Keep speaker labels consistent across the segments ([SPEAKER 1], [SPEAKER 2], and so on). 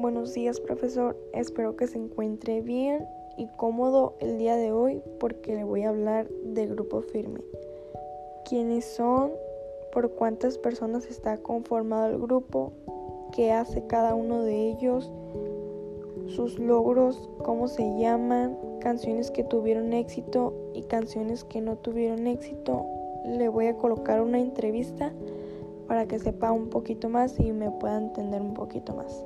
[SPEAKER 1] Buenos días, profesor. Espero que se encuentre bien y cómodo el día de hoy porque le voy a hablar de Grupo Firme. ¿Quiénes son? ¿Por cuántas personas está conformado el grupo? ¿Qué hace cada uno de ellos? ¿Sus logros? ¿Cómo se llaman? Canciones que tuvieron éxito y canciones que no tuvieron éxito. Le voy a colocar una entrevista para que sepa un poquito más y me pueda entender un poquito más.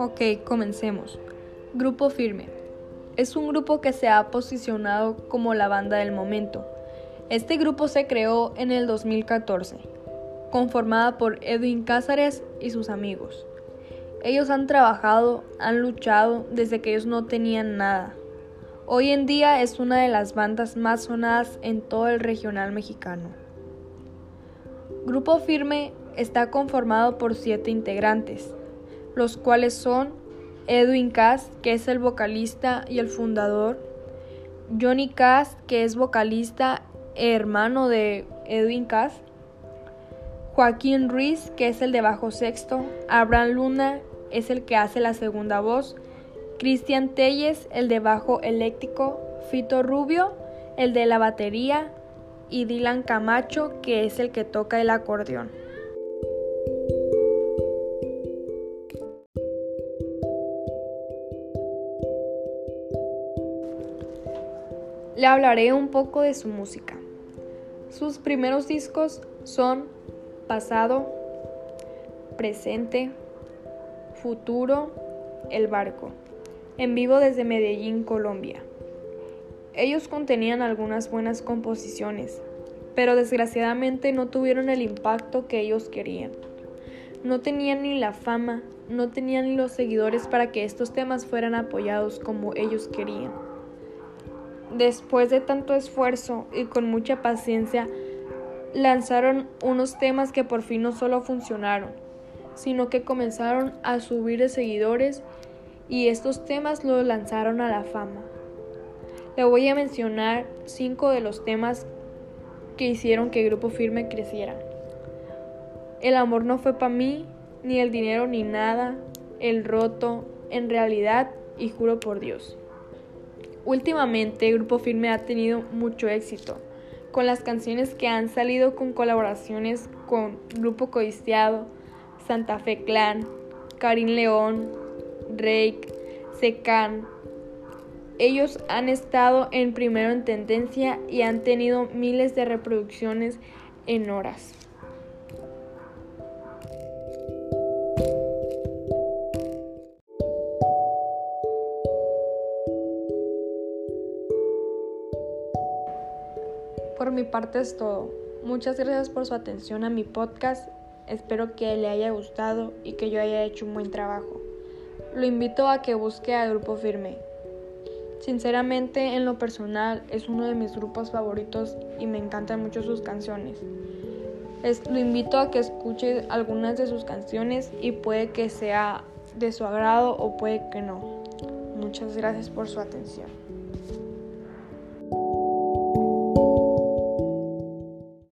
[SPEAKER 2] Ok, comencemos. Grupo Firme. Es un grupo que se ha posicionado como la banda del momento. Este grupo se creó en el 2014, conformada por Edwin Cázares y sus amigos. Ellos han trabajado, han luchado desde que ellos no tenían nada. Hoy en día es una de las bandas más sonadas en todo el regional mexicano. Grupo Firme está conformado por siete integrantes, los cuales son Edwin Cast, que es el vocalista y el fundador, Johnny Cast, que es vocalista e hermano de Edwin Cast, Joaquín Ruiz, que es el de bajo sexto, Abraham Luna, es el que hace la segunda voz, Cristian Telles, el de bajo eléctrico, Fito Rubio, el de la batería, y Dylan Camacho, que es el que toca el acordeón. Le hablaré un poco de su música. Sus primeros discos son Pasado, Presente, Futuro, El Barco, en vivo desde Medellín, Colombia. Ellos contenían algunas buenas composiciones, pero desgraciadamente no tuvieron el impacto que ellos querían. No tenían ni la fama, no tenían ni los seguidores para que estos temas fueran apoyados como ellos querían. Después de tanto esfuerzo y con mucha paciencia, lanzaron unos temas que por fin no solo funcionaron, sino que comenzaron a subir de seguidores y estos temas los lanzaron a la fama. Le voy a mencionar cinco de los temas que hicieron que el Grupo Firme creciera. El amor no fue para mí, ni el dinero ni nada, el roto, en realidad y juro por Dios. Últimamente Grupo Firme ha tenido mucho éxito con las canciones que han salido con colaboraciones con Grupo Codiciado, Santa Fe Clan, Karim León, Rake, Secan. Ellos han estado en primero en tendencia y han tenido miles de reproducciones en horas. Por mi parte es todo. Muchas gracias por su atención a mi podcast Espero que le haya gustado y que yo haya hecho un buen trabajo. Lo invito a que busque a Grupo Firme. Sinceramente, en lo personal, es uno de mis grupos favoritos y me encantan mucho sus canciones. lo invito a que escuche algunas de sus canciones y puede que sea de su agrado o puede que no. Muchas gracias por su atención.